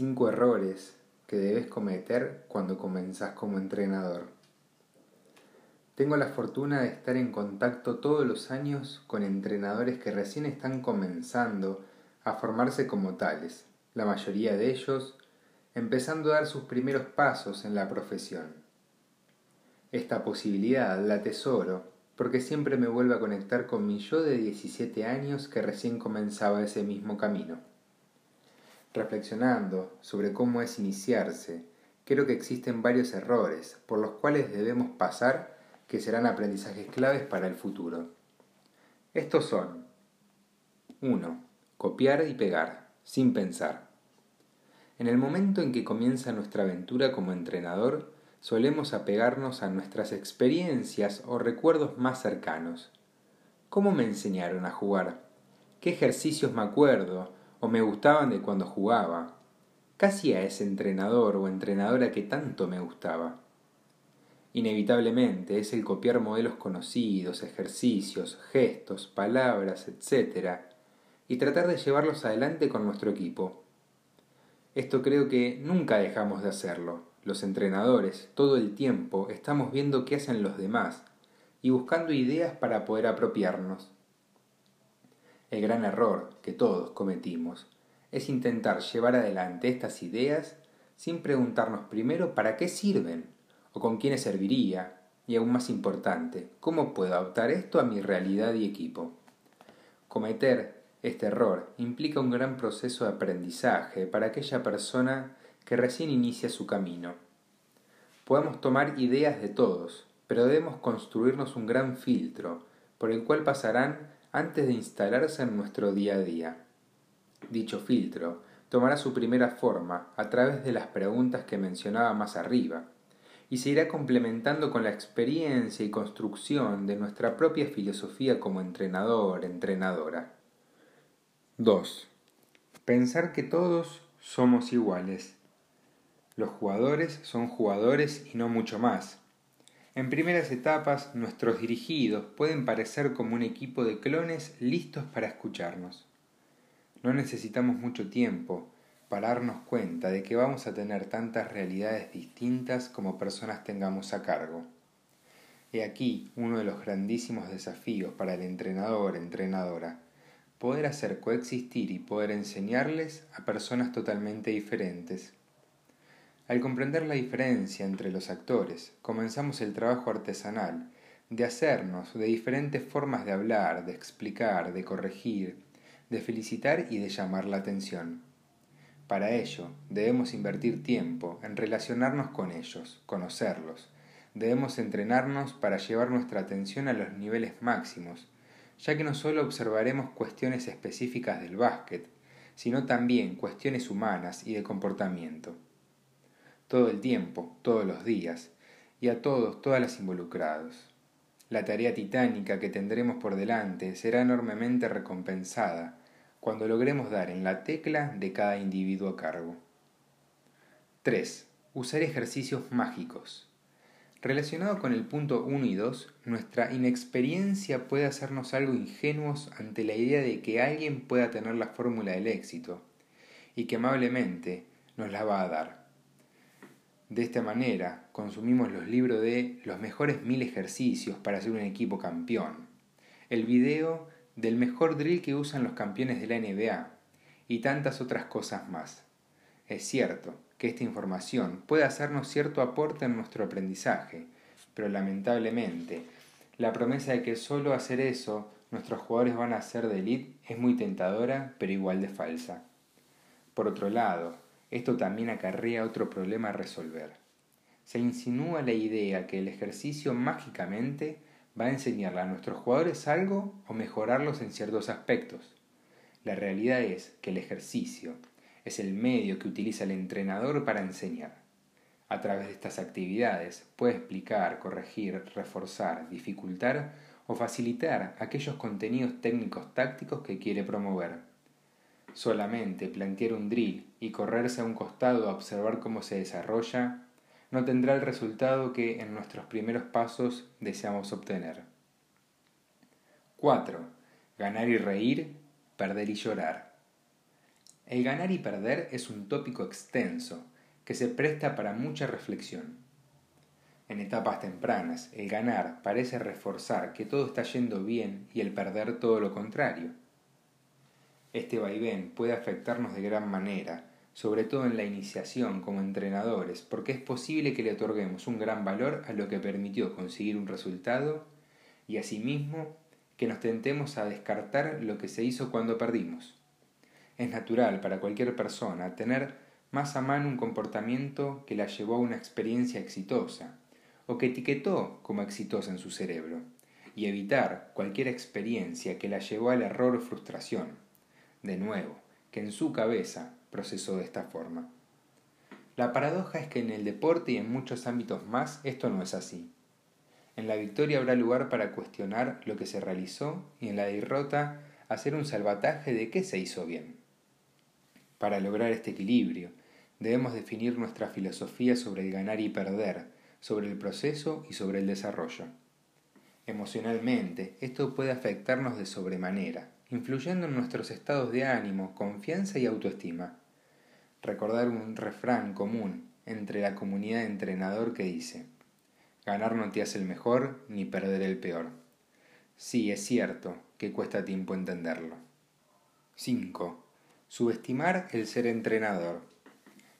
Cinco errores que debes cometer cuando comenzás como entrenador. Tengo la fortuna de estar en contacto todos los años con entrenadores que recién están comenzando a formarse como tales, la mayoría de ellos empezando a dar sus primeros pasos en la profesión. Esta posibilidad la atesoro porque siempre me vuelve a conectar con mi yo de 17 años que recién comenzaba ese mismo camino. Reflexionando sobre cómo es iniciarse, creo que existen varios errores por los cuales debemos pasar que serán aprendizajes claves para el futuro. Estos son 1. Copiar y pegar, sin pensar. En el momento en que comienza nuestra aventura como entrenador, solemos apegarnos a nuestras experiencias o recuerdos más cercanos. ¿Cómo me enseñaron a jugar? ¿Qué ejercicios me acuerdo? O me gustaban de cuando jugaba. Casi a ese entrenador o entrenadora que tanto me gustaba. Inevitablemente es el copiar modelos conocidos, ejercicios, gestos, palabras, etc. y tratar de llevarlos adelante con nuestro equipo. Esto creo que nunca dejamos de hacerlo. Los entrenadores, todo el tiempo, estamos viendo qué hacen los demás y buscando ideas para poder apropiarnos. El gran error que todos cometimos es intentar llevar adelante estas ideas sin preguntarnos primero para qué sirven o con quiénes serviría y aún más importante, cómo puedo adaptar esto a mi realidad y equipo. Cometer este error implica un gran proceso de aprendizaje para aquella persona que recién inicia su camino. Podemos tomar ideas de todos, pero debemos construirnos un gran filtro por el cual pasarán antes de instalarse en nuestro día a día. Dicho filtro tomará su primera forma a través de las preguntas que mencionaba más arriba, y se irá complementando con la experiencia y construcción de nuestra propia filosofía como entrenador, entrenadora. 2. Pensar que todos somos iguales. Los jugadores son jugadores y no mucho más. En primeras etapas, nuestros dirigidos pueden parecer como un equipo de clones listos para escucharnos. No necesitamos mucho tiempo para darnos cuenta de que vamos a tener tantas realidades distintas como personas tengamos a cargo. He aquí uno de los grandísimos desafíos para el entrenador, entrenadora, poder hacer coexistir y poder enseñarles a personas totalmente diferentes. Al comprender la diferencia entre los actores, comenzamos el trabajo artesanal de hacernos de diferentes formas de hablar, de explicar, de corregir, de felicitar y de llamar la atención. Para ello, debemos invertir tiempo en relacionarnos con ellos, conocerlos. Debemos entrenarnos para llevar nuestra atención a los niveles máximos, ya que no solo observaremos cuestiones específicas del básquet, sino también cuestiones humanas y de comportamiento todo el tiempo, todos los días, y a todos, todas las involucrados. La tarea titánica que tendremos por delante será enormemente recompensada cuando logremos dar en la tecla de cada individuo a cargo. 3. Usar ejercicios mágicos. Relacionado con el punto 1 y 2, nuestra inexperiencia puede hacernos algo ingenuos ante la idea de que alguien pueda tener la fórmula del éxito y que amablemente nos la va a dar. De esta manera, consumimos los libros de Los mejores mil ejercicios para ser un equipo campeón, el video del mejor drill que usan los campeones de la NBA y tantas otras cosas más. Es cierto que esta información puede hacernos cierto aporte en nuestro aprendizaje, pero lamentablemente la promesa de que solo hacer eso nuestros jugadores van a ser de elite es muy tentadora, pero igual de falsa. Por otro lado, esto también acarrea otro problema a resolver. Se insinúa la idea que el ejercicio mágicamente va a enseñarle a nuestros jugadores algo o mejorarlos en ciertos aspectos. La realidad es que el ejercicio es el medio que utiliza el entrenador para enseñar. A través de estas actividades puede explicar, corregir, reforzar, dificultar o facilitar aquellos contenidos técnicos tácticos que quiere promover. Solamente plantear un drill y correrse a un costado a observar cómo se desarrolla no tendrá el resultado que en nuestros primeros pasos deseamos obtener. 4. Ganar y reír, perder y llorar. El ganar y perder es un tópico extenso que se presta para mucha reflexión. En etapas tempranas, el ganar parece reforzar que todo está yendo bien y el perder todo lo contrario. Este vaivén puede afectarnos de gran manera, sobre todo en la iniciación como entrenadores, porque es posible que le otorguemos un gran valor a lo que permitió conseguir un resultado y asimismo que nos tentemos a descartar lo que se hizo cuando perdimos. Es natural para cualquier persona tener más a mano un comportamiento que la llevó a una experiencia exitosa, o que etiquetó como exitosa en su cerebro, y evitar cualquier experiencia que la llevó al error o frustración, de nuevo, que en su cabeza procesó de esta forma. La paradoja es que en el deporte y en muchos ámbitos más esto no es así. En la victoria habrá lugar para cuestionar lo que se realizó y en la derrota hacer un salvataje de qué se hizo bien. Para lograr este equilibrio, debemos definir nuestra filosofía sobre el ganar y perder, sobre el proceso y sobre el desarrollo. Emocionalmente, esto puede afectarnos de sobremanera, influyendo en nuestros estados de ánimo, confianza y autoestima. Recordar un refrán común entre la comunidad de entrenador que dice, ganar no te hace el mejor ni perder el peor. Sí, es cierto que cuesta tiempo entenderlo. 5. Subestimar el ser entrenador.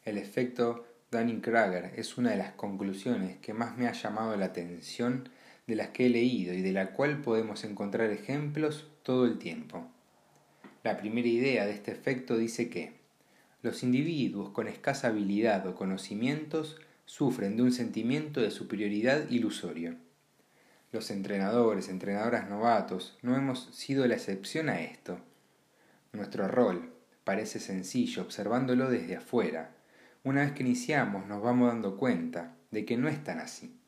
El efecto Dunning-Kruger es una de las conclusiones que más me ha llamado la atención de las que he leído y de la cual podemos encontrar ejemplos todo el tiempo. La primera idea de este efecto dice que los individuos con escasa habilidad o conocimientos sufren de un sentimiento de superioridad ilusorio. Los entrenadores, entrenadoras novatos, no hemos sido la excepción a esto. Nuestro rol, parece sencillo observándolo desde afuera. Una vez que iniciamos nos vamos dando cuenta de que no es tan así.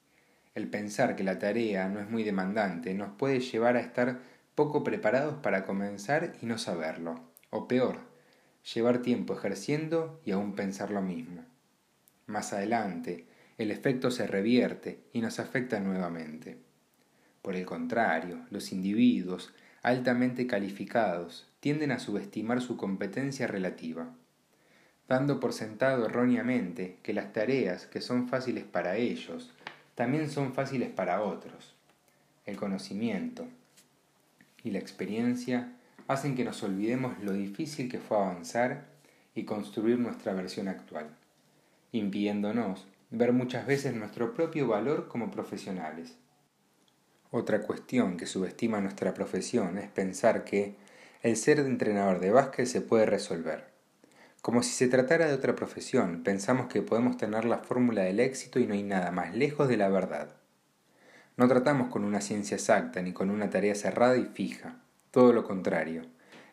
El pensar que la tarea no es muy demandante nos puede llevar a estar poco preparados para comenzar y no saberlo, o peor, llevar tiempo ejerciendo y aún pensar lo mismo. Más adelante, el efecto se revierte y nos afecta nuevamente. Por el contrario, los individuos altamente calificados tienden a subestimar su competencia relativa, dando por sentado erróneamente que las tareas que son fáciles para ellos también son fáciles para otros. El conocimiento y la experiencia hacen que nos olvidemos lo difícil que fue avanzar y construir nuestra versión actual, impidiéndonos ver muchas veces nuestro propio valor como profesionales. Otra cuestión que subestima nuestra profesión es pensar que el ser de entrenador de básquet se puede resolver. Como si se tratara de otra profesión, pensamos que podemos tener la fórmula del éxito y no hay nada más lejos de la verdad. No tratamos con una ciencia exacta ni con una tarea cerrada y fija, todo lo contrario.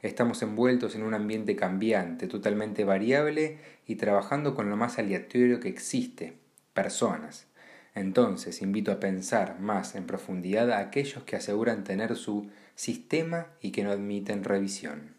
Estamos envueltos en un ambiente cambiante, totalmente variable y trabajando con lo más aleatorio que existe, personas. Entonces invito a pensar más en profundidad a aquellos que aseguran tener su sistema y que no admiten revisión.